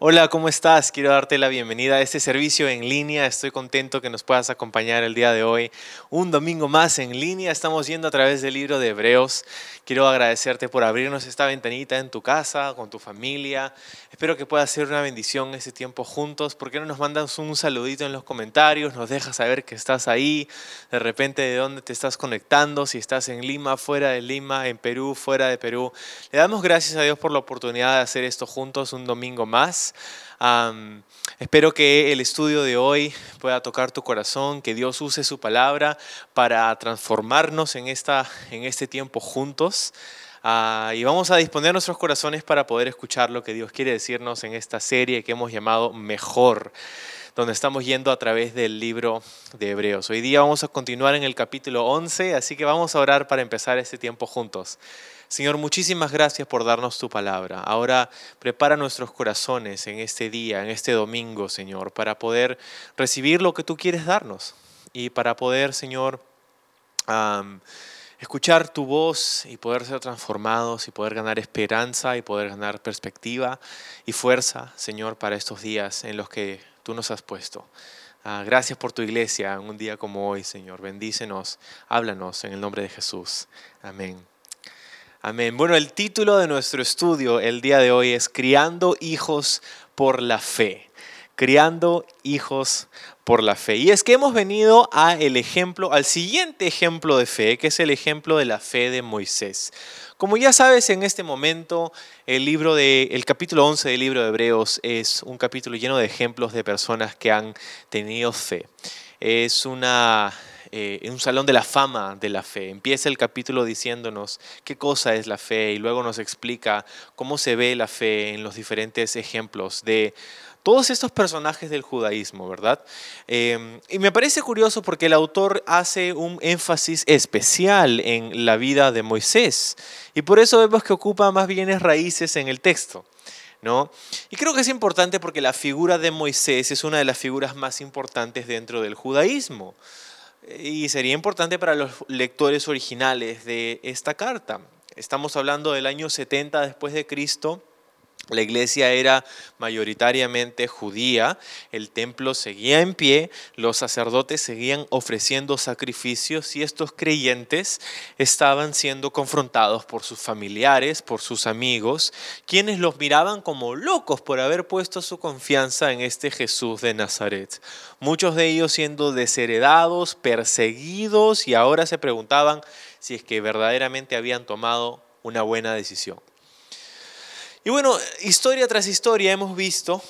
Hola, ¿cómo estás? Quiero darte la bienvenida a este servicio en línea. Estoy contento que nos puedas acompañar el día de hoy. Un domingo más en línea. Estamos yendo a través del libro de Hebreos. Quiero agradecerte por abrirnos esta ventanita en tu casa, con tu familia. Espero que pueda ser una bendición este tiempo juntos. ¿Por qué no nos mandas un saludito en los comentarios? Nos dejas saber que estás ahí, de repente de dónde te estás conectando, si estás en Lima, fuera de Lima, en Perú, fuera de Perú. Le damos gracias a Dios por la oportunidad de hacer esto juntos un domingo más espero que el estudio de hoy pueda tocar tu corazón, que Dios use su palabra para transformarnos en, esta, en este tiempo juntos. Ah, y vamos a disponer nuestros corazones para poder escuchar lo que Dios quiere decirnos en esta serie que hemos llamado Mejor, donde estamos yendo a través del libro de Hebreos. Hoy día vamos a continuar en el capítulo 11, así que vamos a orar para empezar este tiempo juntos. Señor, muchísimas gracias por darnos tu palabra. Ahora prepara nuestros corazones en este día, en este domingo, Señor, para poder recibir lo que tú quieres darnos y para poder, Señor, escuchar tu voz y poder ser transformados y poder ganar esperanza y poder ganar perspectiva y fuerza, Señor, para estos días en los que tú nos has puesto. Ah, gracias por tu iglesia en un día como hoy, Señor. Bendícenos, háblanos en el nombre de Jesús. Amén. Amén. Bueno, el título de nuestro estudio el día de hoy es Criando hijos por la fe. Criando hijos por la fe. Y es que hemos venido a el ejemplo, al siguiente ejemplo de fe, que es el ejemplo de la fe de Moisés. Como ya sabes, en este momento el libro de el capítulo 11 del libro de Hebreos es un capítulo lleno de ejemplos de personas que han tenido fe. Es una eh, en un salón de la fama de la fe. Empieza el capítulo diciéndonos qué cosa es la fe y luego nos explica cómo se ve la fe en los diferentes ejemplos de todos estos personajes del judaísmo, ¿verdad? Em, y me parece curioso porque el autor hace un énfasis especial en la vida de Moisés y por eso vemos que ocupa más bienes raíces en el texto. ¿No? Y creo que es importante porque la figura de Moisés es una de las figuras más importantes dentro del judaísmo y sería importante para los lectores originales de esta carta. Estamos hablando del año 70 después de Cristo la iglesia era mayoritariamente judía, el templo seguía en pie, los sacerdotes seguían ofreciendo sacrificios y estos creyentes estaban siendo confrontados por sus familiares, por sus amigos, quienes los miraban como locos por haber puesto su confianza en este Jesús de Nazaret. Muchos de ellos siendo desheredados, perseguidos y ahora se preguntaban si es que verdaderamente habían tomado una buena decisión. Y bueno, historia tras historia hemos visto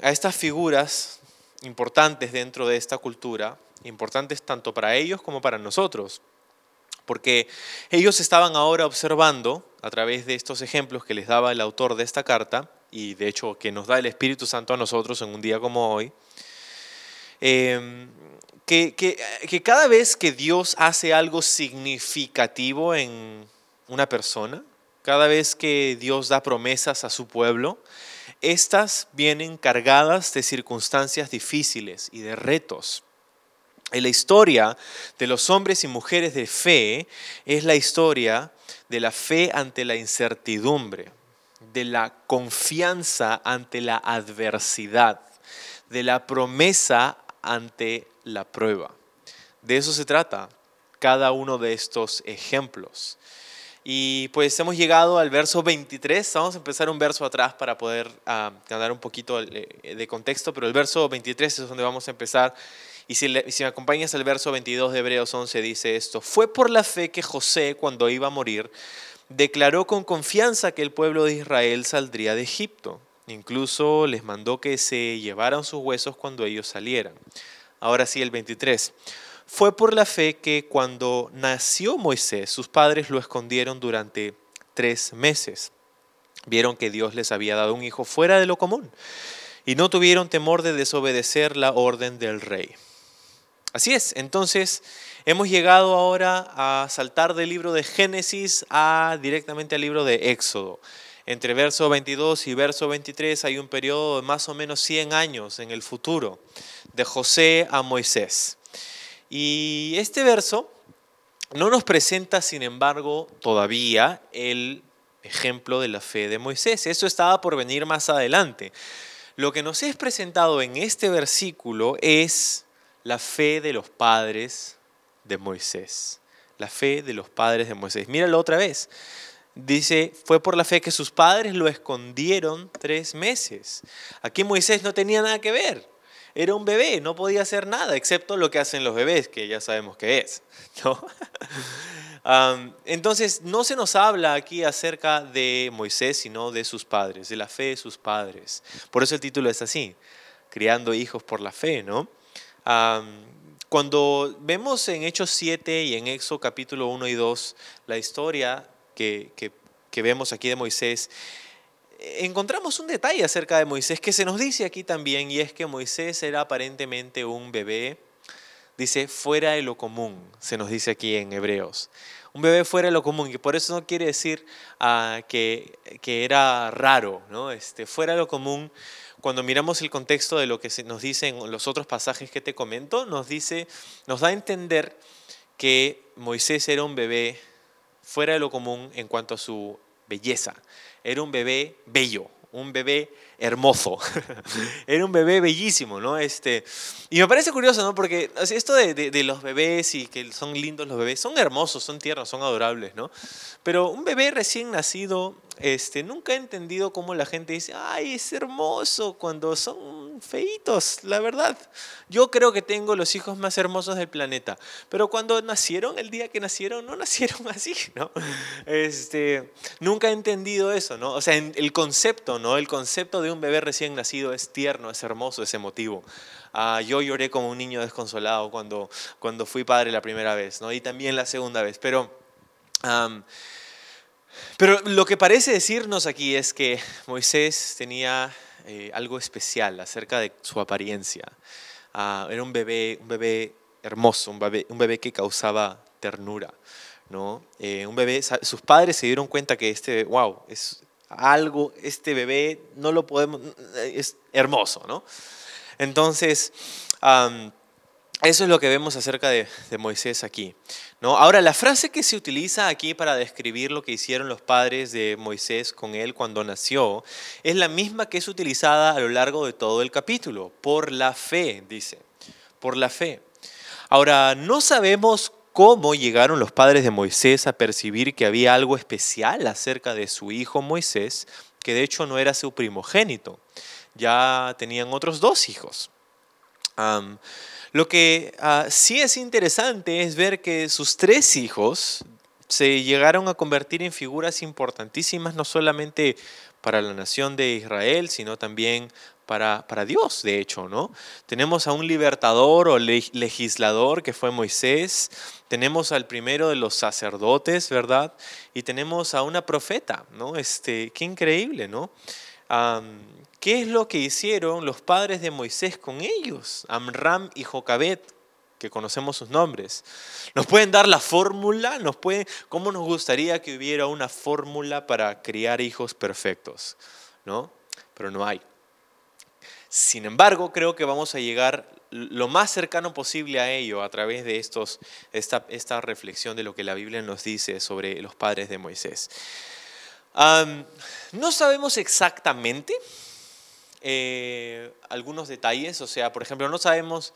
a estas figuras importantes dentro de esta cultura, importantes tanto para ellos como para nosotros, porque ellos estaban ahora observando a través de estos ejemplos que les daba el autor de esta carta, y de hecho que nos da el Espíritu Santo a nosotros en un día como hoy, em, que, que cada vez que Dios hace algo significativo en una persona, cada vez que Dios da promesas a su pueblo, estas vienen cargadas de circunstancias difíciles y de retos. En la historia de los hombres y mujeres de fe es la historia de la fe ante la incertidumbre, de la confianza ante la adversidad, de la promesa ante la prueba. De eso se trata cada uno de estos ejemplos. Y pues hemos llegado al verso 23. Vamos a empezar un verso atrás para poder uh, ganar un poquito eh, de contexto, pero el verso 23 es donde vamos a empezar. Y si, si me acompañas al verso 22 de Hebreos 11 dice esto, fue por la fe que José cuando iba a morir declaró con confianza que el pueblo de Israel saldría de Egipto. Incluso les mandó que se llevaran sus huesos cuando ellos salieran. Ahora sí, el 23. Fue por la fe que cuando nació Moisés, sus padres lo escondieron durante tres meses. Vieron que Dios les había dado un hijo fuera de lo común y no tuvieron temor de desobedecer la orden del rey. Así es, entonces hemos llegado ahora a saltar del libro de Génesis a directamente al libro de Éxodo. Entre verso 22 y verso 23 hay un periodo de más o menos 100 años en el futuro, de José a Moisés. Y este verso no nos presenta, sin embargo, todavía el ejemplo de la fe de Moisés. Eso estaba por venir más adelante. Lo que nos es presentado en este versículo es la fe de los padres de Moisés. La fe de los padres de Moisés. Míralo otra vez. Dice, fue por la fe que sus padres lo escondieron tres meses. Aquí Moisés no tenía nada que ver. Era un bebé, no podía hacer nada, excepto lo que hacen los bebés, que ya sabemos que es. entonces, no se nos habla aquí acerca de Moisés, sino de sus padres, de la fe de sus padres. Por eso el título es así, criando hijos por la fe, ¿no? cuando vemos en Hechos 7 y en Éxodo capítulo 1 y 2 la historia que, que vemos aquí de Moisés, encontramos un detalle acerca de Moisés que se nos dice aquí también, y es que Moisés era aparentemente un bebé, dice, fuera de lo común, se nos dice aquí en Hebreos. Un bebé fuera de lo común, y por eso no quiere decir ah, que, que, era raro, ¿no? Este, fuera de lo común cuando miramos el contexto de lo que nos dicen los otros pasajes que te comento, nos dice, nos da a entender que Moisés era un bebé fuera de lo común en cuanto a su belleza. Era un bebé bello, un bebé hermoso. Era un bebé bellísimo, ¿no? Este, y me parece curioso, ¿no? Porque esto de, de, los bebés y que son lindos los bebés, son hermosos, son tiernos, son adorables, ¿no? Pero un bebé recién nacido, este, nunca he entendido cómo la gente dice, ay, es hermoso, cuando son feitos, la verdad. Yo creo que tengo los hijos más hermosos del planeta, pero cuando nacieron, el día que nacieron, no nacieron así, ¿no? Este, nunca he entendido eso, ¿no? O sea, el concepto, ¿no? El concepto de un bebé recién nacido es tierno, es hermoso, es emotivo. Ah, yo lloré como un niño desconsolado cuando, cuando fui padre la primera vez, ¿no? Y también la segunda vez. Pero, pero lo que parece decirnos aquí es que Moisés tenía eh, algo especial acerca de su apariencia. Ah, era un bebé, un bebé hermoso, un bebé, un bebé que causaba ternura. ¿no? Eh, un bebé, sus padres se dieron cuenta que este, wow, es, algo, este bebé no lo podemos, es hermoso, ¿no? Entonces, eso es lo que vemos acerca de, Moisés aquí. ¿no? Ahora, la frase que se utiliza aquí para describir lo que hicieron los padres de Moisés con él cuando nació es la misma que es utilizada a lo largo de todo el capítulo. Por la fe, dice. Por la fe. Ahora, no sabemos cómo llegaron los padres de Moisés a percibir que había algo especial acerca de su hijo Moisés, que de hecho no era su primogénito, ya tenían otros dos hijos. Lo que ah, sí es interesante es ver que sus tres hijos se llegaron a convertir en figuras importantísimas, no solamente para la nación de Israel, sino también para, para, Dios, de hecho, ¿no? Tenemos a un libertador o legislador que fue Moisés, tenemos al primero de los sacerdotes, ¿verdad? Y tenemos a una profeta, ¿no? Este, qué increíble, ¿no? ¿Qué es lo que hicieron los padres de Moisés con ellos? Amram y Jocabet, que conocemos sus nombres. ¿Nos pueden dar la fórmula? ¿Nos pueden, ¿Cómo nos gustaría que hubiera una fórmula para criar hijos perfectos? ¿No? Pero no hay. Sin embargo, creo que vamos a llegar lo más cercano posible a ello a través de estos, esta, esta reflexión de lo que la Biblia nos dice sobre los padres de Moisés. no sabemos exactamente eh, algunos detalles, o sea, por ejemplo, no sabemos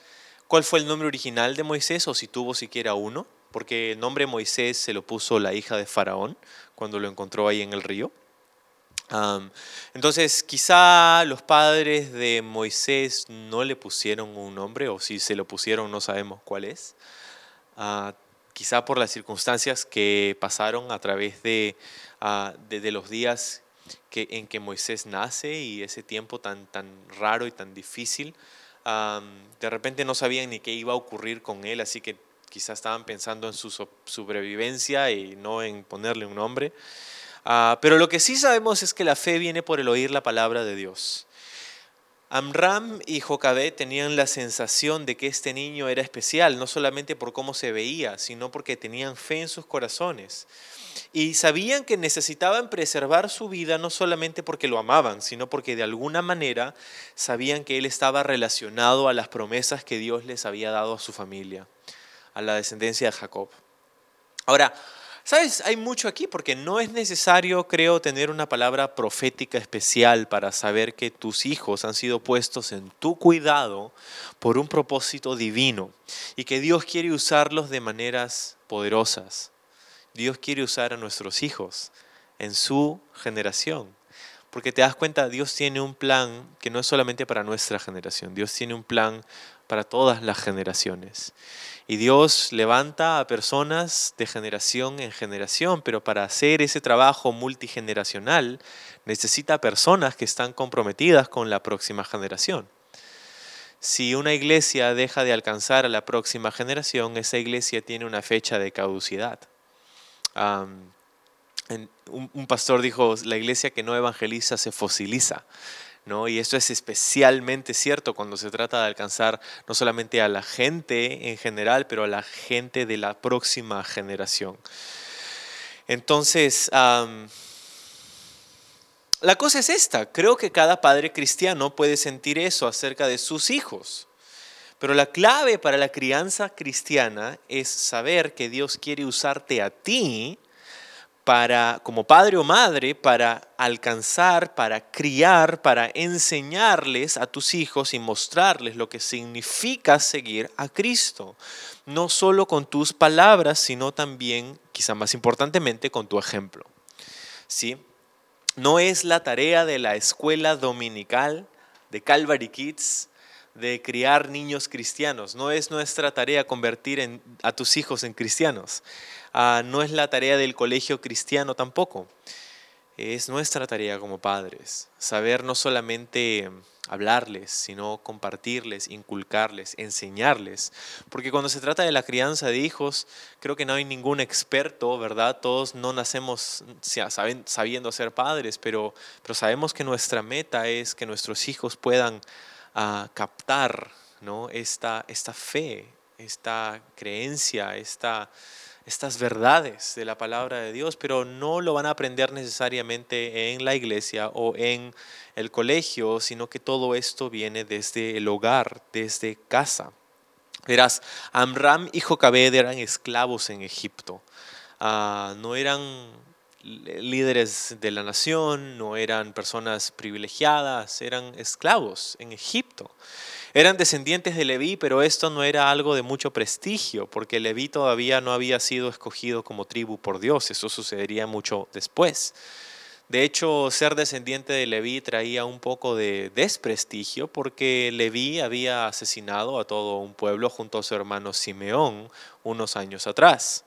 cuál fue el nombre original de Moisés o si tuvo siquiera uno, porque el nombre Moisés se lo puso la hija de Faraón cuando lo encontró ahí en el río entonces, quizá los padres de Moisés no le pusieron un nombre, o si se lo pusieron no sabemos cuál es. Ah, quizá por las circunstancias que pasaron a través de, ah, de, los días que, en que Moisés nace y ese tiempo tan, tan raro y tan difícil. de repente no sabían ni qué iba a ocurrir con él, así que quizá estaban pensando en su sobrevivencia y no en ponerle un nombre. Ah, pero lo que sí sabemos es que la fe viene por el oír la palabra de Dios. Amram y Jocabé tenían la sensación de que este niño era especial, no solamente por cómo se veía, sino porque tenían fe en sus corazones. Y sabían que necesitaban preservar su vida no solamente porque lo amaban, sino porque de alguna manera sabían que él estaba relacionado a las promesas que Dios les había dado a su familia, a la descendencia de Jacob. Ahora, Sabes, hay mucho aquí porque no es necesario, creo, tener una palabra profética especial para saber que tus hijos han sido puestos en tu cuidado por un propósito divino y que Dios quiere usarlos de maneras poderosas. Dios quiere usar a nuestros hijos en su generación. Porque te das cuenta, Dios tiene un plan que no es solamente para nuestra generación, Dios tiene un plan para todas las generaciones. Y Dios levanta a personas de generación en generación, pero para hacer ese trabajo multigeneracional necesita personas que están comprometidas con la próxima generación. Si una iglesia deja de alcanzar a la próxima generación, esa iglesia tiene una fecha de caducidad. un pastor dijo, la iglesia que no evangeliza se fosiliza. Y esto es especialmente cierto cuando se trata de alcanzar no solamente a la gente en general, pero a la gente de la próxima generación. Entonces, la cosa es esta, creo que cada padre cristiano puede sentir eso acerca de sus hijos. Pero la clave para la crianza cristiana es saber que Dios quiere usarte a ti para, como padre o madre, para alcanzar, para criar, para enseñarles a tus hijos y mostrarles lo que significa seguir a Cristo. No solo con tus palabras, sino también, quizá más importantemente, con tu ejemplo. ¿Sí? No es la tarea de la escuela dominical de Calvary Kids de criar niños cristianos. No es nuestra tarea convertir a tus hijos en cristianos. Ah, no es la tarea del colegio cristiano tampoco. Es nuestra tarea como padres, saber no solamente hablarles, sino compartirles, inculcarles, enseñarles. Porque cuando se trata de la crianza de hijos, creo que no hay ningún experto, ¿verdad? Todos no nacemos sabiendo ser padres, pero, sabemos que nuestra meta es que nuestros hijos puedan ah, captar esta fe, esta creencia, esta estas verdades de la palabra de Dios, pero no lo van a aprender necesariamente en la iglesia o en el colegio, sino que todo esto viene desde el hogar, desde casa. Verás, Amram y Jocabed eran esclavos en Egipto. Ah, no eran líderes de la nación, no eran personas privilegiadas, eran esclavos en Egipto. Eran descendientes de Leví, pero esto no era algo de mucho prestigio, porque Leví todavía no había sido escogido como tribu por Dios, eso sucedería mucho después. De hecho, ser descendiente de Leví traía un poco de desprestigio porque Leví había asesinado a todo un pueblo junto a su hermano Simeón unos años atrás.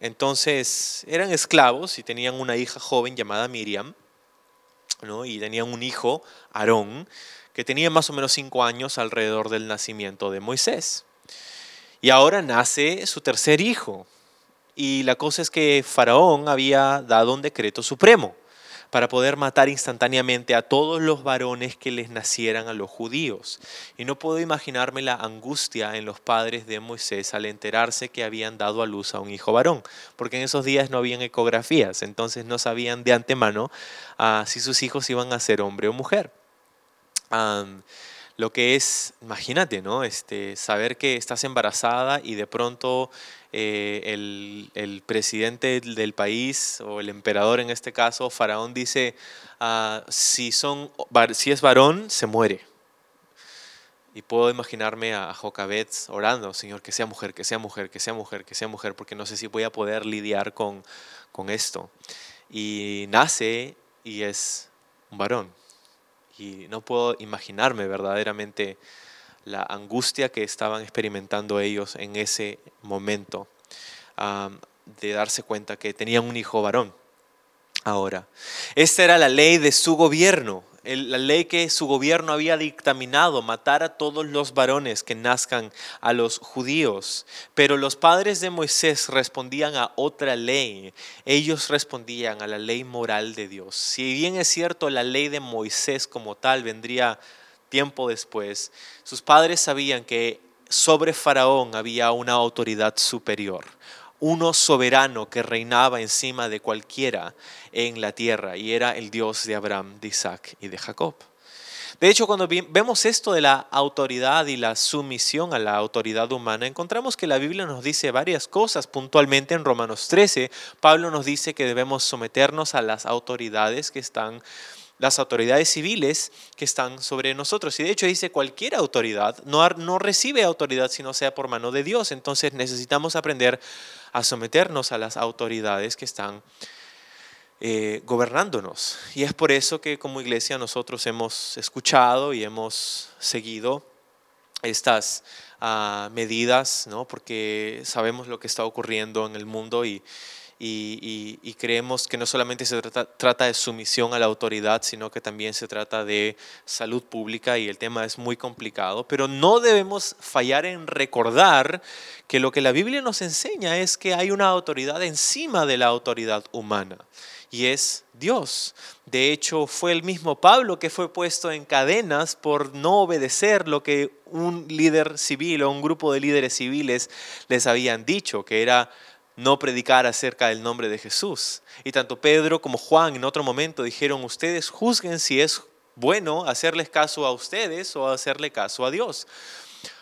entonces, eran esclavos y tenían una hija joven llamada Miriam, ¿no? y tenían un hijo, Aarón, que tenía más o menos cinco años alrededor del nacimiento de Moisés. Y ahora nace su tercer hijo. Y la cosa es que Faraón había dado un decreto supremo para poder matar instantáneamente a todos los varones que les nacieran a los judíos. Y no puedo imaginarme la angustia en los padres de Moisés al enterarse que habían dado a luz a un hijo varón, porque en esos días no habían ecografías, entonces no sabían de antemano ah, si sus hijos iban a ser hombre o mujer lo que es, imagínate, ¿no? Este, saber que estás embarazada y de pronto eh, el, presidente del país o el emperador en este caso, Faraón, dice, ah, si, son, si es varón, se muere. Y puedo imaginarme a Jocabet orando, Señor, que sea mujer, que sea mujer, que sea mujer, que sea mujer, porque no sé si voy a poder lidiar con, con esto. Y nace y es un varón y no puedo imaginarme verdaderamente la angustia que estaban experimentando ellos en ese momento de darse cuenta que tenían un hijo varón. Ahora, esta era la ley de su gobierno. La ley que su gobierno había dictaminado, matar a todos los varones que nazcan a los judíos. Pero los padres de Moisés respondían a otra ley. Ellos respondían a la ley moral de Dios. Si bien es cierto, la ley de Moisés como tal vendría tiempo después, sus padres sabían que sobre Faraón había una autoridad superior uno soberano que reinaba encima de cualquiera en la tierra y era el Dios de Abraham, de Isaac y de Jacob. De hecho, cuando vemos esto de la autoridad y la sumisión a la autoridad humana, encontramos que la Biblia nos dice varias cosas. Puntualmente en Romanos 13, Pablo nos dice que debemos someternos a las autoridades que están las autoridades civiles que están sobre nosotros. Y de hecho dice cualquier autoridad no, no recibe autoridad si no sea por mano de Dios. Entonces necesitamos aprender a someternos a las autoridades que están eh, gobernándonos. Y es por eso que como iglesia nosotros hemos escuchado y hemos seguido estas ah, medidas, ¿no? porque sabemos lo que está ocurriendo en el mundo y, y, creemos que no solamente se trata, de sumisión a la autoridad, sino que también se trata de salud pública y el tema es muy complicado, pero no debemos fallar en recordar que lo que la Biblia nos enseña es que hay una autoridad encima de la autoridad humana y es Dios. De hecho, fue el mismo Pablo que fue puesto en cadenas por no obedecer lo que un líder civil o un grupo de líderes civiles les habían dicho, que era no predicar acerca del nombre de Jesús. Y tanto Pedro como Juan en otro momento dijeron, ustedes juzguen si es bueno hacerles caso a ustedes o hacerle caso a Dios.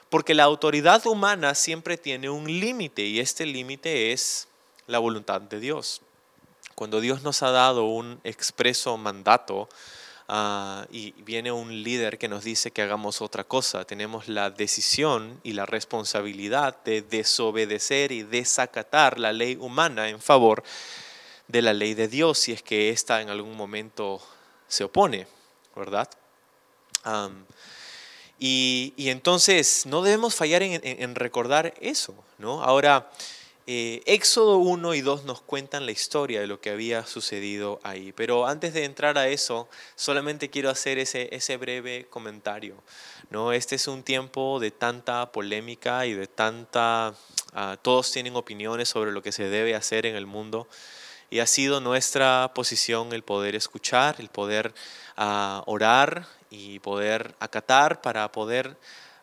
Porque la autoridad humana siempre tiene un límite y este límite es la voluntad de Dios. Cuando Dios nos ha dado un expreso mandato, Ah, y viene un líder que nos dice que hagamos otra cosa. Tenemos la decisión y la responsabilidad de desobedecer y desacatar la ley humana en favor de la ley de Dios si es que ésta en algún momento se opone, ¿verdad? y, entonces no debemos fallar en, en recordar eso, ¿no? Ahora, eh, Éxodo 1 y 2 nos cuentan la historia de lo que había sucedido ahí. Pero antes de entrar a eso, solamente quiero hacer ese, ese breve comentario. ¿no? Este es un tiempo de tanta polémica y de tanta... Ah, todos tienen opiniones sobre lo que se debe hacer en el mundo. Y ha sido nuestra posición el poder escuchar, el poder ah, orar y poder acatar para poder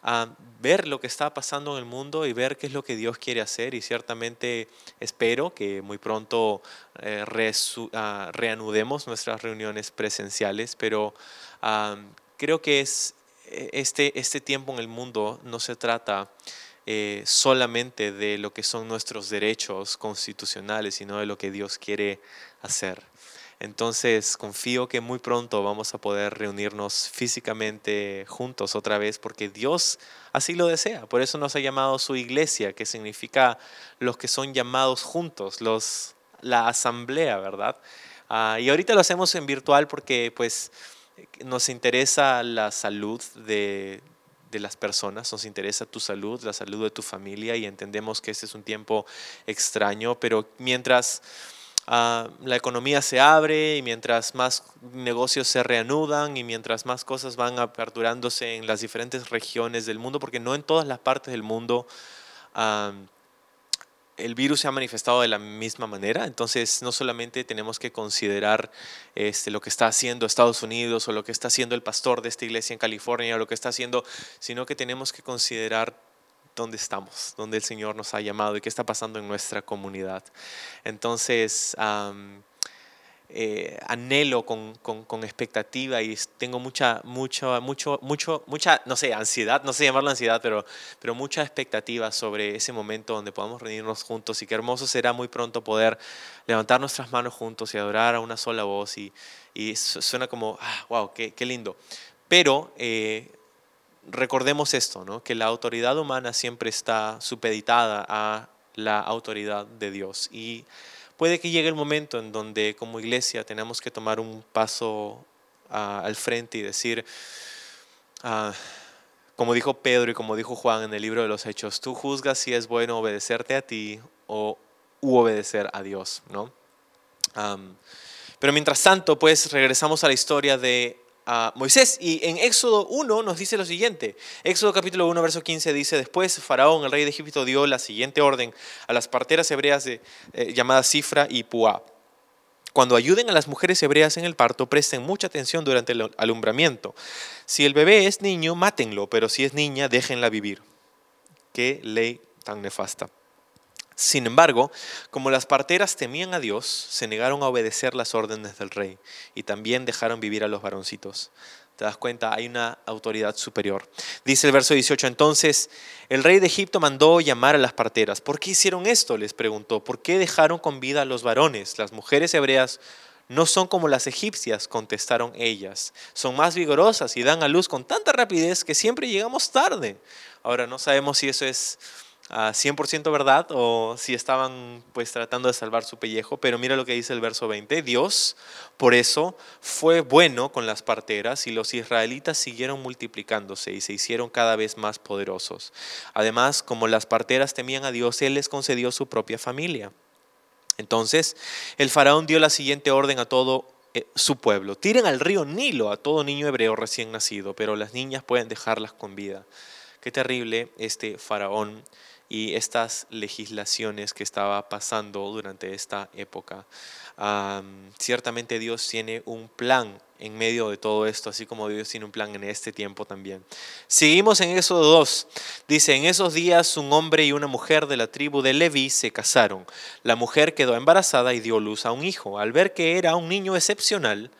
a ver lo que está pasando en el mundo y ver qué es lo que Dios quiere hacer y ciertamente espero que muy pronto eh, ah, reanudemos nuestras reuniones presenciales, pero creo que es e, este, este tiempo en el mundo no se trata eh, solamente de lo que son nuestros derechos constitucionales, sino de lo que Dios quiere hacer. Entonces confío que muy pronto vamos a poder reunirnos físicamente juntos otra vez porque Dios así lo desea. Por eso nos ha llamado su iglesia, que significa los que son llamados juntos, los, la asamblea, ¿verdad? Ah, y ahorita lo hacemos en virtual porque pues nos interesa la salud de, de las personas, nos interesa tu salud, la salud de tu familia y entendemos que este es un tiempo extraño, pero mientras Ah, la economía se abre y mientras más negocios se reanudan y mientras más cosas van aperturándose en las diferentes regiones del mundo, porque no en todas las partes del mundo el virus se ha manifestado de la misma manera, entonces no solamente tenemos que considerar este, lo que está haciendo Estados Unidos o lo que está haciendo el pastor de esta iglesia en California o lo que está haciendo, sino que tenemos que considerar dónde estamos, dónde el Señor nos ha llamado y qué está pasando en nuestra comunidad. Entonces, eh, anhelo con, con, expectativa y tengo mucha, mucho, mucho, mucho, mucha, no sé, ansiedad, no sé llamarlo ansiedad, pero, pero mucha expectativa sobre ese momento donde podamos reunirnos juntos y qué hermoso será muy pronto poder levantar nuestras manos juntos y adorar a una sola voz y, y suena como, ah, wow, qué, qué lindo. Pero eh, recordemos esto, ¿no? que la autoridad humana siempre está supeditada a la autoridad de Dios. Y puede que llegue el momento en donde como iglesia tenemos que tomar un paso ah, al frente y decir, ah, como dijo Pedro y como dijo Juan en el libro de los Hechos, tú juzgas si es bueno obedecerte a ti o obedecer a Dios. ¿no? pero mientras tanto, pues regresamos a la historia de a Moisés. Y en Éxodo 1 nos dice lo siguiente. Éxodo capítulo 1, verso 15 dice, después Faraón, el rey de Egipto, dio la siguiente orden a las parteras hebreas de, eh, llamadas Cifra y Puá. Cuando ayuden a las mujeres hebreas en el parto, presten mucha atención durante el alumbramiento. Si el bebé es niño, mátenlo, pero si es niña, déjenla vivir. Qué ley tan nefasta. Sin embargo, como las parteras temían a Dios, se negaron a obedecer las órdenes del rey y también dejaron vivir a los varoncitos. ¿Te das cuenta? Hay una autoridad superior. Dice el verso 18, entonces el rey de Egipto mandó llamar a las parteras. ¿Por qué hicieron esto? Les preguntó. ¿Por qué dejaron con vida a los varones? Las mujeres hebreas no son como las egipcias, contestaron ellas. Son más vigorosas y dan a luz con tanta rapidez que siempre llegamos tarde. Ahora no sabemos si eso es 100% verdad o si estaban pues tratando de salvar su pellejo, pero mira lo que dice el verso 20, Dios por eso fue bueno con las parteras y los israelitas siguieron multiplicándose y se hicieron cada vez más poderosos. Además, como las parteras temían a Dios, Él les concedió su propia familia. Entonces, el faraón dio la siguiente orden a todo eh, su pueblo. Tiren al río Nilo a todo niño hebreo recién nacido, pero las niñas pueden dejarlas con vida. Qué terrible este faraón y estas legislaciones que estaba pasando durante esta época. ciertamente Dios tiene un plan en medio de todo esto, así como Dios tiene un plan en este tiempo también. Seguimos en Éxodo 2. Dice, en esos días un hombre y una mujer de la tribu de Leví se casaron. La mujer quedó embarazada y dio luz a un hijo. Al ver que era un niño excepcional,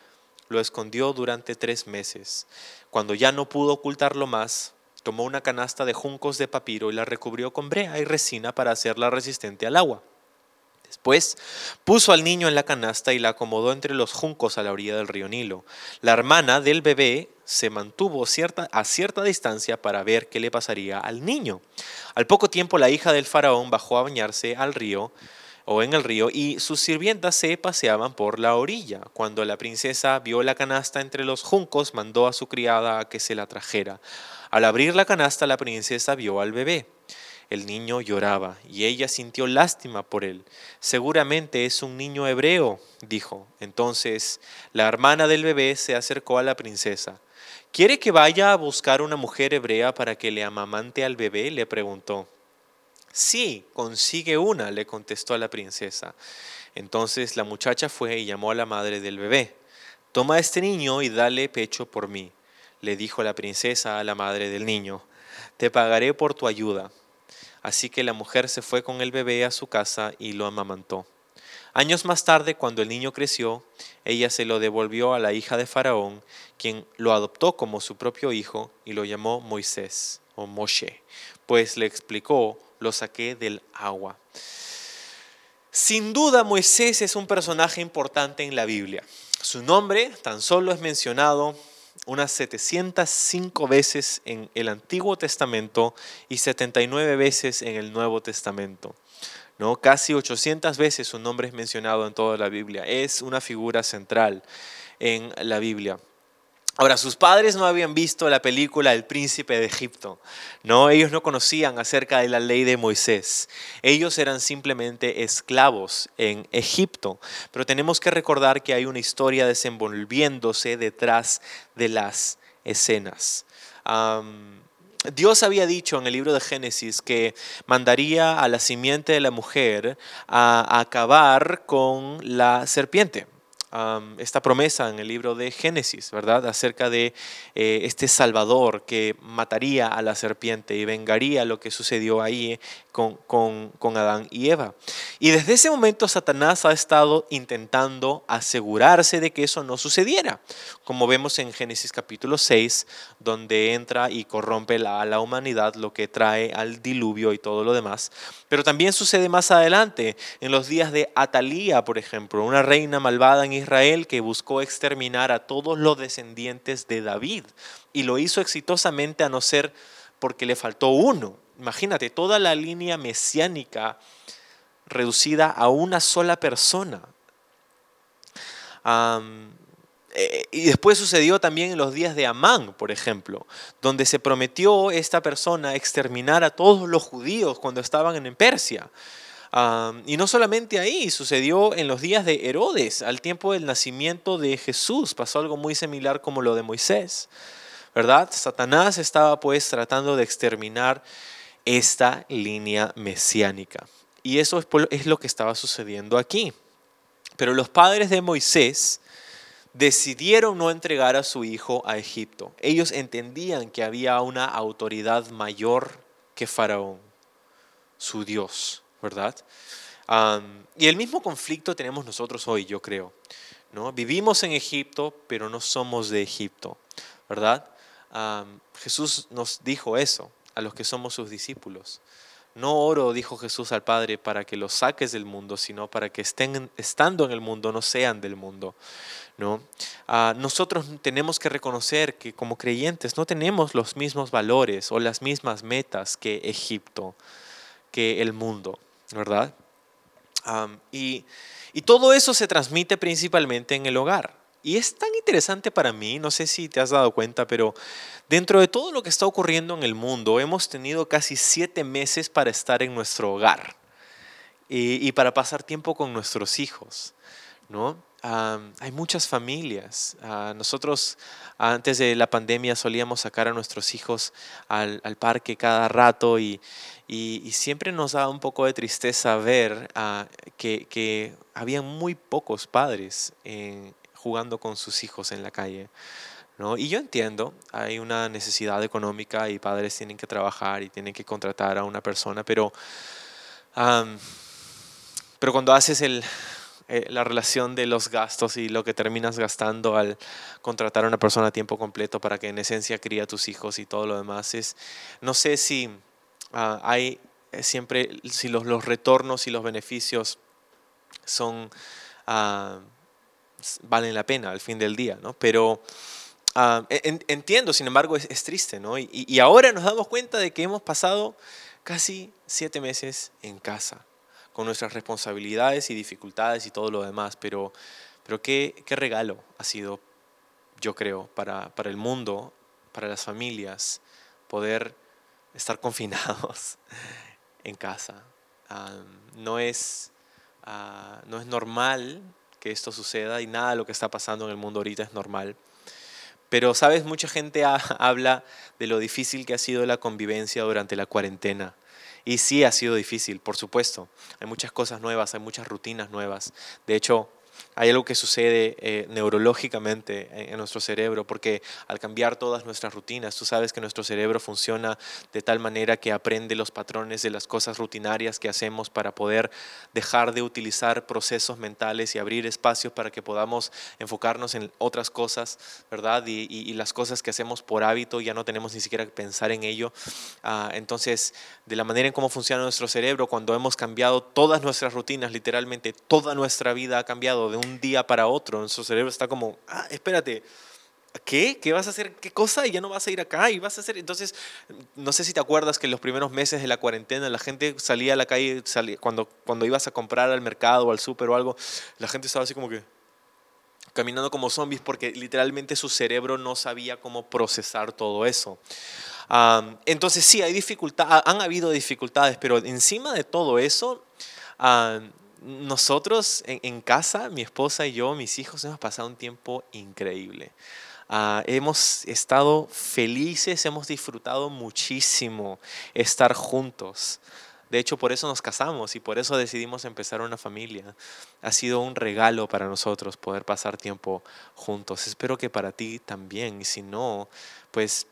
lo escondió durante tres meses. Cuando ya no pudo ocultarlo más, tomó una canasta de juncos de papiro y la recubrió con brea y resina para hacerla resistente al agua. Después puso al niño en la canasta y la acomodó entre los juncos a la orilla del río Nilo. La hermana del bebé se mantuvo a cierta distancia para ver qué le pasaría al niño. Al poco tiempo la hija del faraón bajó a bañarse al río o en el río y sus sirvientas se paseaban por la orilla. Cuando la princesa vio la canasta entre los juncos, mandó a su criada a que se la trajera. Al abrir la canasta la princesa vio al bebé. El niño lloraba y ella sintió lástima por él. Seguramente es un niño hebreo, dijo. Entonces la hermana del bebé se acercó a la princesa. ¿Quiere que vaya a buscar una mujer hebrea para que le amamante al bebé? le preguntó. Sí, consigue una, le contestó a la princesa. Entonces la muchacha fue y llamó a la madre del bebé. Toma a este niño y dale pecho por mí le dijo la princesa a la madre del niño, te pagaré por tu ayuda. Así que la mujer se fue con el bebé a su casa y lo amamantó. Años más tarde, cuando el niño creció, ella se lo devolvió a la hija de Faraón, quien lo adoptó como su propio hijo y lo llamó Moisés o Moshe, pues le explicó, lo saqué del agua. Sin duda Moisés es un personaje importante en la Biblia. Su nombre tan solo es mencionado unas 705 veces en el Antiguo Testamento y 79 veces en el Nuevo Testamento. ¿no? Casi 800 veces su nombre es mencionado en toda la Biblia. Es una figura central en la Biblia. Ahora, sus padres no habían visto la película El príncipe de Egipto, ¿no? Ellos no conocían acerca de la ley de Moisés. Ellos eran simplemente esclavos en Egipto. Pero tenemos que recordar que hay una historia desenvolviéndose detrás de las escenas. Dios había dicho en el libro de Génesis que mandaría a la simiente de la mujer a acabar con la serpiente esta promesa en el libro de Génesis, ¿verdad? Acerca de eh, este Salvador que mataría a la serpiente y vengaría lo que sucedió ahí eh, con, con, Adán y Eva. Y desde ese momento Satanás ha estado intentando asegurarse de que eso no sucediera, como vemos en Génesis capítulo 6, donde entra y corrompe a la humanidad, lo que trae al diluvio y todo lo demás. Pero también sucede más adelante, en los días de Atalía, por ejemplo, una reina malvada en Israel que buscó exterminar a todos los descendientes de David y lo hizo exitosamente a no ser porque le faltó uno. Imagínate, toda la línea mesiánica reducida a una sola persona. Eh, y después sucedió también en los días de Amán, por ejemplo, donde se prometió esta persona exterminar a todos los judíos cuando estaban en Persia. y no solamente ahí, sucedió en los días de Herodes, al tiempo del nacimiento de Jesús, pasó algo muy similar como lo de Moisés, ¿verdad? Satanás estaba pues tratando de exterminar esta línea mesiánica. Y eso es lo que estaba sucediendo aquí. Pero los padres de Moisés decidieron no entregar a su hijo a Egipto. Ellos entendían que había una autoridad mayor que Faraón, su Dios, ¿verdad? y el mismo conflicto tenemos nosotros hoy, yo creo. ¿no? Vivimos en Egipto, pero no somos de Egipto, ¿verdad? Jesús nos dijo eso a los que somos sus discípulos. No oro, dijo Jesús al Padre, para que los saques del mundo, sino para que estén estando en el mundo, no sean del mundo. ¿no? Ah, nosotros tenemos que reconocer que como creyentes no tenemos los mismos valores o las mismas metas que Egipto, que el mundo, ¿verdad? y, y todo eso se transmite principalmente en el hogar. Y es tan interesante para mí, no sé si te has dado cuenta, pero dentro de todo lo que está ocurriendo en el mundo, hemos tenido casi siete meses para estar en nuestro hogar y, para pasar tiempo con nuestros hijos, ¿no? hay muchas familias. Ah, nosotros antes de la pandemia solíamos sacar a nuestros hijos al, parque cada rato y, siempre nos daba un poco de tristeza ver ah, que, que habían muy pocos padres en, jugando con sus hijos en la calle. ¿no? Y yo entiendo, hay una necesidad económica y padres tienen que trabajar y tienen que contratar a una persona, pero, pero cuando haces el, eh, la relación de los gastos y lo que terminas gastando al contratar a una persona a tiempo completo para que en esencia cría a tus hijos y todo lo demás, es, no sé si ah, hay eh, siempre, si los, los, retornos y los beneficios son... Uh, valen la pena al fin del día, ¿no? Pero ah, entiendo, sin embargo, es, triste, ¿no? Y, ahora nos damos cuenta de que hemos pasado casi siete meses en casa, con nuestras responsabilidades y dificultades y todo lo demás, pero, pero qué, qué regalo ha sido, yo creo, para, para el mundo, para las familias, poder estar confinados en casa. Ah, no, es, ah, no es normal que esto suceda y nada lo que está pasando en el mundo ahorita es normal. Pero, sabes, mucha gente habla de lo difícil que ha sido la convivencia durante la cuarentena. Y sí ha sido difícil, por supuesto. Hay muchas cosas nuevas, hay muchas rutinas nuevas. De hecho, hay algo que sucede eh, neurológicamente en, nuestro cerebro, porque al cambiar todas nuestras rutinas, tú sabes que nuestro cerebro funciona de tal manera que aprende los patrones de las cosas rutinarias que hacemos para poder dejar de utilizar procesos mentales y abrir espacios para que podamos enfocarnos en otras cosas, ¿verdad? Y, las cosas que hacemos por hábito ya no tenemos ni siquiera que pensar en ello. Ah, entonces, de la manera en cómo funciona nuestro cerebro, cuando hemos cambiado todas nuestras rutinas, literalmente toda nuestra vida ha cambiado de un día para otro. Nuestro cerebro está como, ah, espérate, ¿qué? ¿Qué vas a hacer? ¿Qué cosa? Y ya no vas a ir acá y vas a hacer. Entonces, no sé si te acuerdas que en los primeros meses de la cuarentena la gente salía a la calle, salía, cuando, cuando ibas a comprar al mercado o al súper o algo, la gente estaba así como que caminando como zombies porque literalmente su cerebro no sabía cómo procesar todo eso. entonces sí, hay dificultad, han habido dificultades, pero encima de todo eso, nosotros en, casa, mi esposa y yo, mis hijos, hemos pasado un tiempo increíble. Ah, hemos estado felices, hemos disfrutado muchísimo estar juntos. De hecho, por eso nos casamos y por eso decidimos empezar una familia. Ha sido un regalo para nosotros poder pasar tiempo juntos. Espero que para ti también. Y si no, pues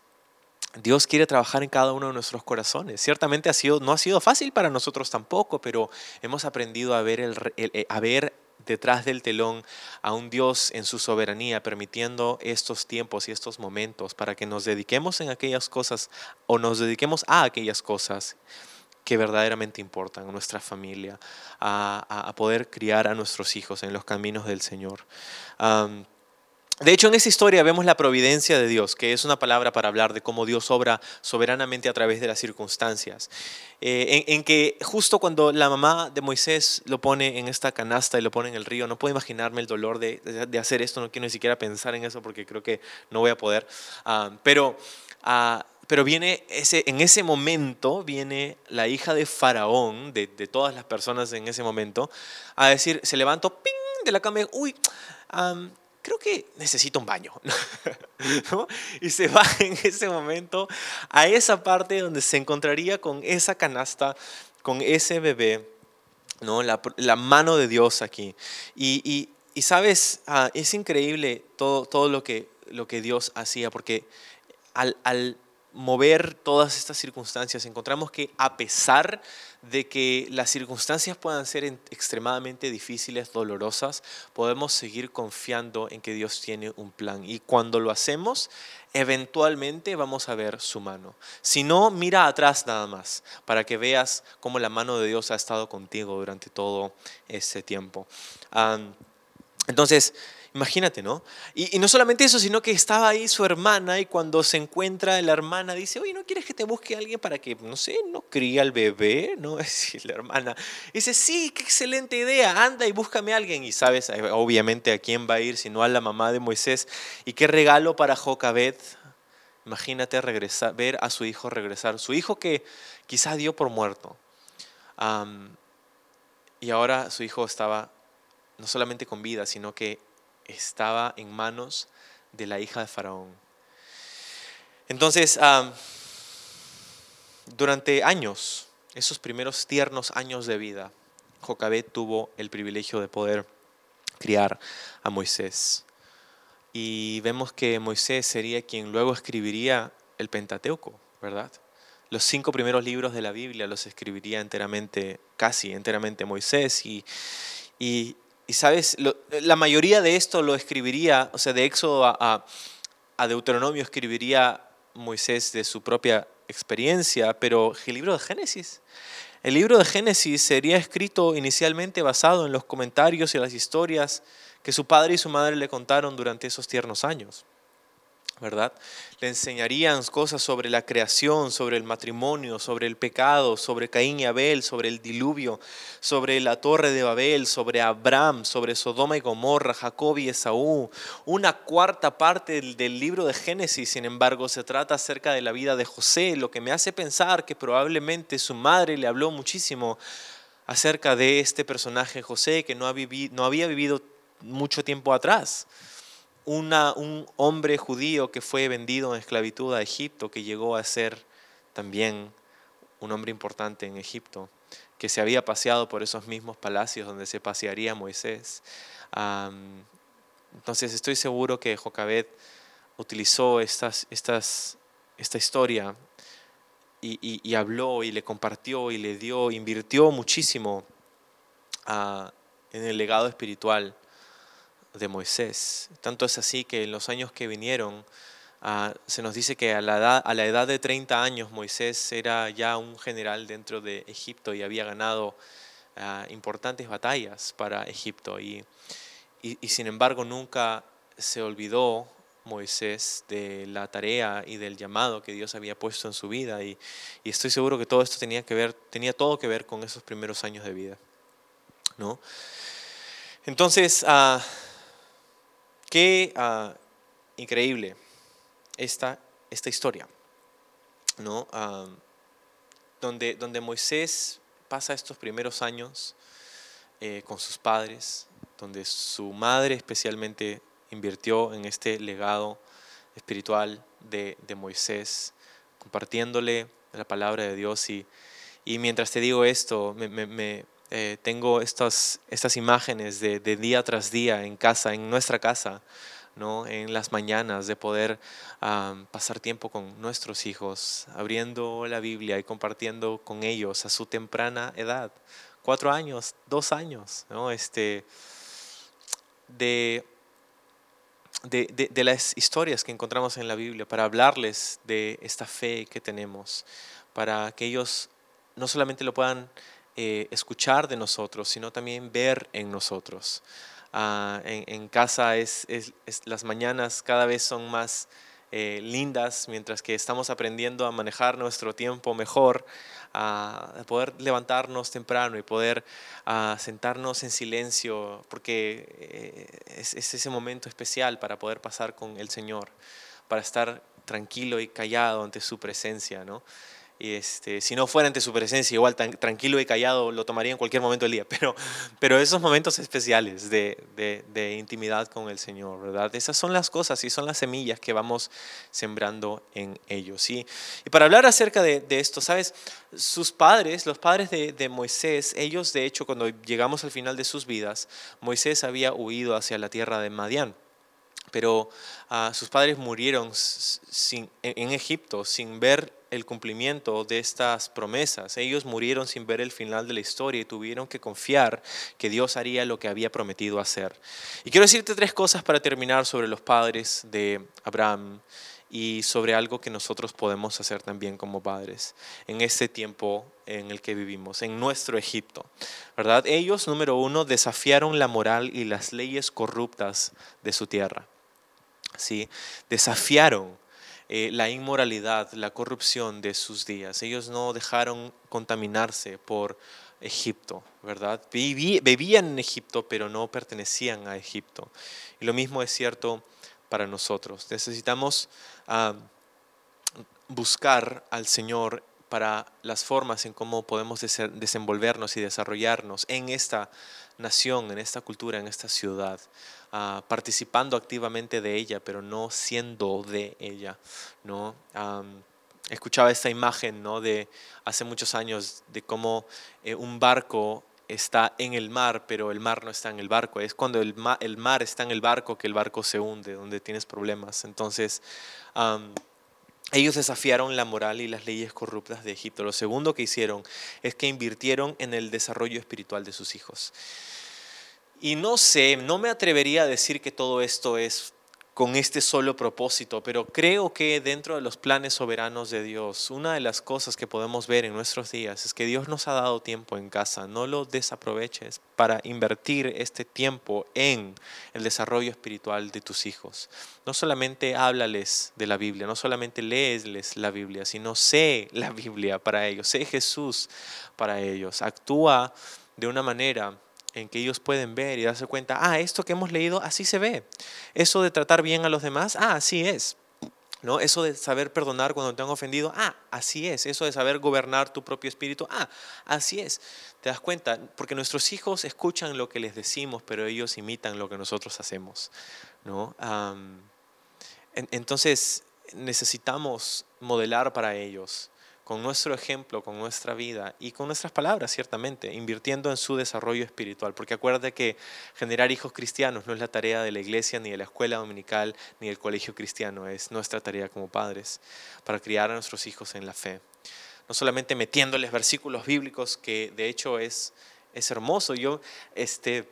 Dios quiere trabajar en cada uno de nuestros corazones. Ciertamente ha sido, no ha sido fácil para nosotros tampoco, pero hemos aprendido a ver, el, eh, a ver detrás del telón a un Dios en su soberanía, permitiendo estos tiempos y estos momentos para que nos dediquemos en aquellas cosas o nos dediquemos a aquellas cosas que verdaderamente importan a nuestra familia, a, poder criar a nuestros hijos en los caminos del Señor. De hecho, en esta historia vemos la providencia de Dios, que es una palabra para hablar de cómo Dios obra soberanamente a través de las circunstancias. Eh, en, que justo cuando la mamá de Moisés lo pone en esta canasta y lo pone en el río, no puedo imaginarme el dolor de, hacer esto, no quiero ni siquiera pensar en eso porque creo que no voy a poder. Ah, pero, ah, pero viene ese, en ese momento, viene la hija de Faraón, de, todas las personas en ese momento, a decir, se levantó ¡ping! de la cama y, uy, creo que necesito un baño. Y se va en ese momento a esa parte donde se encontraría con esa canasta, con ese bebé, ¿no? la, la mano de Dios aquí. Y, y, sabes, ah, es increíble todo, todo lo, que, lo que Dios hacía, porque al, al mover todas estas circunstancias, encontramos que a pesar de que las circunstancias puedan ser extremadamente difíciles, dolorosas, podemos seguir confiando en que Dios tiene un plan. Y cuando lo hacemos, eventualmente vamos a ver su mano. Si no, mira atrás nada más, para que veas cómo la mano de Dios ha estado contigo durante todo ese tiempo. entonces, Imagínate, ¿no? Y, no solamente eso, sino que estaba ahí su hermana y cuando se encuentra la hermana dice, oye, ¿no quieres que te busque alguien para que, no sé, no cría al bebé? ¿No? Es la hermana dice, sí, qué excelente idea, anda y búscame alguien. Y sabes, eh, obviamente, ¿a quién va a ir sino a la mamá de Moisés? Y qué regalo para Jocabet. Imagínate regresar, ver a su hijo regresar, su hijo que quizá dio por muerto. y ahora su hijo estaba no solamente con vida, sino que estaba en manos de la hija de Faraón. Entonces, durante años, esos primeros tiernos años de vida, Jocabet tuvo el privilegio de poder criar a Moisés. Y vemos que Moisés sería quien luego escribiría el Pentateuco, ¿verdad? Los cinco primeros libros de la Biblia los escribiría enteramente, casi enteramente Moisés. Y, y sabes, la mayoría de esto lo escribiría, o sea, de Éxodo a, a, Deuteronomio escribiría Moisés de su propia experiencia, pero el libro de Génesis. El libro de Génesis sería escrito inicialmente basado en los comentarios y las historias que su padre y su madre le contaron durante esos tiernos años. ¿Verdad? Le enseñarían cosas sobre la creación, sobre el matrimonio, sobre el pecado, sobre Caín y Abel, sobre el diluvio, sobre la torre de Babel, sobre Abraham, sobre Sodoma y Gomorra, Jacob y Esaú. Una cuarta parte del, libro de Génesis, sin embargo, se trata acerca de la vida de José, lo que me hace pensar que probablemente su madre le habló muchísimo acerca de este personaje José que no, ha no había vivido mucho tiempo atrás un hombre judío que fue vendido en esclavitud a Egipto, que llegó a ser también un hombre importante en Egipto, que se había paseado por esos mismos palacios donde se pasearía Moisés. entonces estoy seguro que Jocabet utilizó esta historia y, habló y le compartió y le dio, invirtió muchísimo ah, en el legado espiritual de Moisés. Tanto es así que en los años que vinieron, ah, se nos dice que a la, edad, a la edad de 30 años Moisés era ya un general dentro de Egipto y había ganado ah, importantes batallas para Egipto. Y, y, sin embargo nunca se olvidó Moisés de la tarea y del llamado que Dios había puesto en su vida. Y, y estoy seguro que todo esto tenía, que ver, tenía todo que ver con esos primeros años de vida. ¿no? Entonces, uh, Qué ah, increíble esta, esta historia, ¿no? Donde, donde Moisés pasa estos primeros años eh, con sus padres, donde su madre especialmente invirtió en este legado espiritual de, Moisés, compartiéndole la palabra de Dios. Y, y mientras te digo esto, me, eh, tengo estas, estas imágenes de, día tras día en casa, en nuestra casa, ¿no? en las mañanas, de poder pasar tiempo con nuestros hijos, abriendo la Biblia y compartiendo con ellos a su temprana edad, cuatro años, dos años, ¿no? este, de, de, de, las historias que encontramos en la Biblia, para hablarles de esta fe que tenemos, para que ellos no solamente lo puedan eh, escuchar de nosotros, sino también ver en nosotros. Ah, en, casa es, las mañanas cada vez son más eh, lindas mientras que estamos aprendiendo a manejar nuestro tiempo mejor, a poder levantarnos temprano y poder sentarnos en silencio, porque eh, es, ese momento especial para poder pasar con el Señor, para estar tranquilo y callado ante su presencia, ¿no? Y este, si no fuera ante su presencia, igual tan, tranquilo y callado, lo tomaría en cualquier momento del día. Pero, pero esos momentos especiales de, de, intimidad con el Señor, ¿verdad? Esas son las cosas y son las semillas que vamos sembrando en ellos. ¿sí? Y para hablar acerca de, de esto, ¿sabes? Sus padres, los padres de, de Moisés, ellos de hecho cuando llegamos al final de sus vidas, Moisés había huido hacia la tierra de Madián pero uh, sus padres murieron sin, en Egipto sin ver el cumplimiento de estas promesas. Ellos murieron sin ver el final de la historia y tuvieron que confiar que Dios haría lo que había prometido hacer. Y quiero decirte tres cosas para terminar sobre los padres de Abraham y sobre algo que nosotros podemos hacer también como padres en este tiempo en el que vivimos, en nuestro Egipto. ¿Verdad? Ellos, número uno, desafiaron la moral y las leyes corruptas de su tierra. ¿Sí? Desafiaron eh, la inmoralidad, la corrupción de sus días. Ellos no dejaron contaminarse por Egipto, ¿verdad? bebían en Egipto, pero no pertenecían a Egipto. Y lo mismo es cierto para nosotros. Necesitamos ah, buscar al Señor para las formas en cómo podemos desenvolvernos y desarrollarnos en esta nación, en esta cultura, en esta ciudad. Ah, participando activamente de ella, pero no siendo de ella. ¿no? escuchaba esta imagen ¿no? de hace muchos años de cómo eh, un barco está en el mar, pero el mar no está en el barco. Es cuando el, el mar está en el barco que el barco se hunde, donde tienes problemas. Entonces, ellos desafiaron la moral y las leyes corruptas de Egipto. Lo segundo que hicieron es que invirtieron en el desarrollo espiritual de sus hijos. Y no sé, no me atrevería a decir que todo esto es con este solo propósito, pero creo que dentro de los planes soberanos de Dios, una de las cosas que podemos ver en nuestros días es que Dios nos ha dado tiempo en casa, no lo desaproveches para invertir este tiempo en el desarrollo espiritual de tus hijos. No solamente háblales de la Biblia, no solamente leesles la Biblia, sino sé la Biblia para ellos, sé Jesús para ellos, actúa de una manera en que ellos pueden ver y darse cuenta, ah, esto que hemos leído, así se ve. Eso de tratar bien a los demás, ah, así es. ¿No? Eso de saber perdonar cuando te han ofendido, ah, así es. Eso de saber gobernar tu propio espíritu, ah, así es. Te das cuenta, porque nuestros hijos escuchan lo que les decimos, pero ellos imitan lo que nosotros hacemos. ¿no? entonces, necesitamos modelar para ellos con nuestro ejemplo, con nuestra vida y con nuestras palabras, ciertamente, invirtiendo en su desarrollo espiritual. Porque acuérdate que generar hijos cristianos no es la tarea de la iglesia, ni de la escuela dominical, ni del colegio cristiano, es nuestra tarea como padres, para criar a nuestros hijos en la fe. No solamente metiéndoles versículos bíblicos, que de hecho es, es hermoso. Yo, este,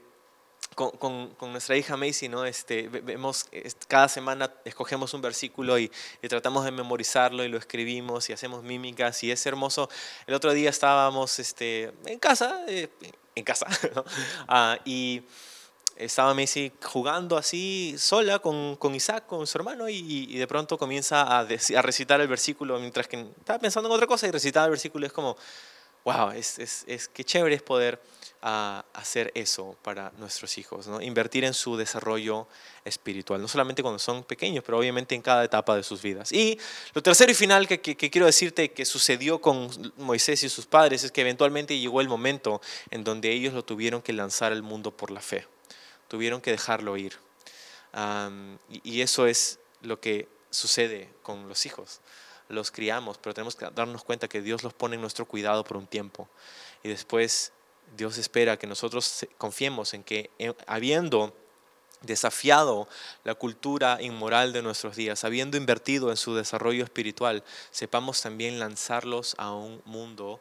con, con, nuestra hija Macy, ¿no? Este, vemos, cada semana escogemos un versículo y, tratamos de memorizarlo y lo escribimos y hacemos mímicas y es hermoso. El otro día estábamos este, en casa, eh, en casa, ah, y estaba Macy jugando así sola con, con Isaac, con su hermano, y, y de pronto comienza a, a, recitar el versículo mientras que estaba pensando en otra cosa y recitaba el versículo. Es como, wow, es, es, es qué chévere es poder a hacer eso para nuestros hijos, invertir en su desarrollo espiritual, no solamente cuando son pequeños, pero obviamente en cada etapa de sus vidas. Y lo tercero y final que, quiero decirte que sucedió con Moisés y sus padres es que eventualmente llegó el momento en donde ellos lo tuvieron que lanzar al mundo por la fe, tuvieron que dejarlo ir. y eso es lo que sucede con los hijos. Los criamos, pero tenemos que darnos cuenta que Dios los pone en nuestro cuidado por un tiempo. Y después Dios espera que nosotros confiemos en que eh, habiendo desafiado la cultura inmoral de nuestros días, habiendo invertido en su desarrollo espiritual, sepamos también lanzarlos a un mundo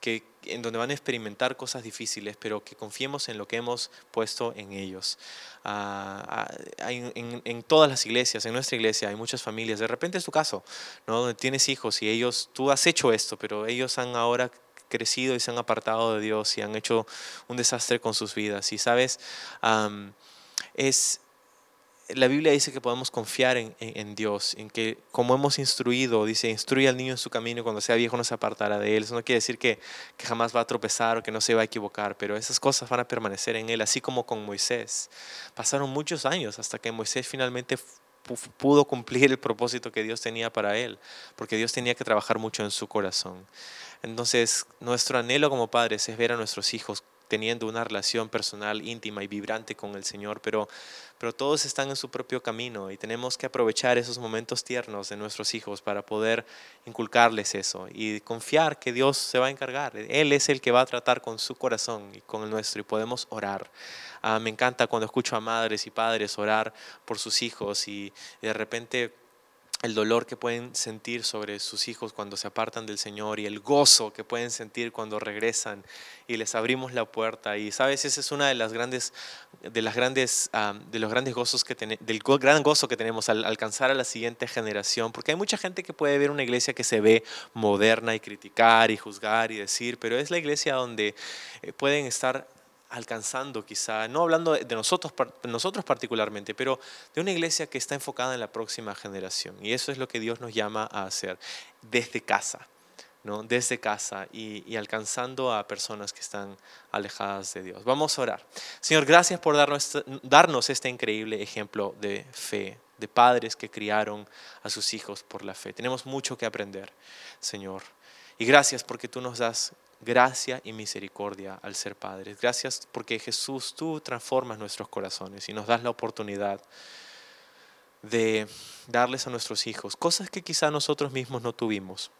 que, en donde van a experimentar cosas difíciles, pero que confiemos en lo que hemos puesto en ellos. Ah, ah, en, todas las iglesias, en nuestra iglesia hay muchas familias, de repente es tu caso, ¿no? donde tienes hijos y ellos, tú has hecho esto, pero ellos han ahora crecido y se han apartado de Dios y han hecho un desastre con sus vidas. Y sabes, es, la Biblia dice que podemos confiar en, en, Dios, en que como hemos instruido, dice, instruye al niño en su camino y cuando sea viejo no se apartará de él. Eso no quiere decir que, que, jamás va a tropezar o que no se va a equivocar, pero esas cosas van a permanecer en él, así como con Moisés. Pasaron muchos años hasta que Moisés finalmente pudo cumplir el propósito que Dios tenía para él, porque Dios tenía que trabajar mucho en su corazón. Entonces, nuestro anhelo como padres es ver a nuestros hijos teniendo una relación personal íntima y vibrante con el Señor, pero, pero todos están en su propio camino y tenemos que aprovechar esos momentos tiernos de nuestros hijos para poder inculcarles eso y confiar que Dios se va a encargar. Él es el que va a tratar con su corazón y con el nuestro y podemos orar. Ah, me encanta cuando escucho a madres y padres orar por sus hijos y de repente el dolor que pueden sentir sobre sus hijos cuando se apartan del Señor y el gozo que pueden sentir cuando regresan y les abrimos la puerta. Y sabes ese es una de las grandes de las grandes de los grandes gozos que del gran gozo que tenemos al alcanzar a la siguiente generación porque hay mucha gente que puede ver una iglesia que se ve moderna y criticar y juzgar y decir pero es la iglesia donde eh, pueden estar alcanzando quizá, no hablando de nosotros, nosotros particularmente, pero de una iglesia que está enfocada en la próxima generación. Y eso es lo que Dios nos llama a hacer desde casa, ¿no? desde casa y, alcanzando a personas que están alejadas de Dios. Vamos a orar. Señor, gracias por darnos, darnos este increíble ejemplo de fe, de padres que criaron a sus hijos por la fe. Tenemos mucho que aprender, Señor. Y gracias porque tú nos das gracia y misericordia al ser padres. Gracias porque Jesús, tú transformas nuestros corazones y nos das la oportunidad de darles a nuestros hijos cosas que quizá nosotros mismos no tuvimos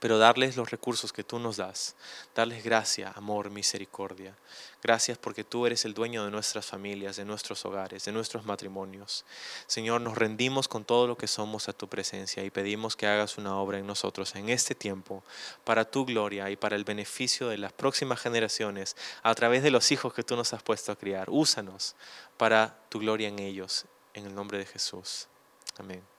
pero darles los recursos que tú nos das, darles gracia, amor, misericordia. Gracias porque tú eres el dueño de nuestras familias, de nuestros hogares, de nuestros matrimonios. Señor, nos rendimos con todo lo que somos a tu presencia y pedimos que hagas una obra en nosotros en este tiempo para tu gloria y para el beneficio de las próximas generaciones a través de los hijos que tú nos has puesto a criar. Úsanos para tu gloria en ellos, en el nombre de Jesús. Amén.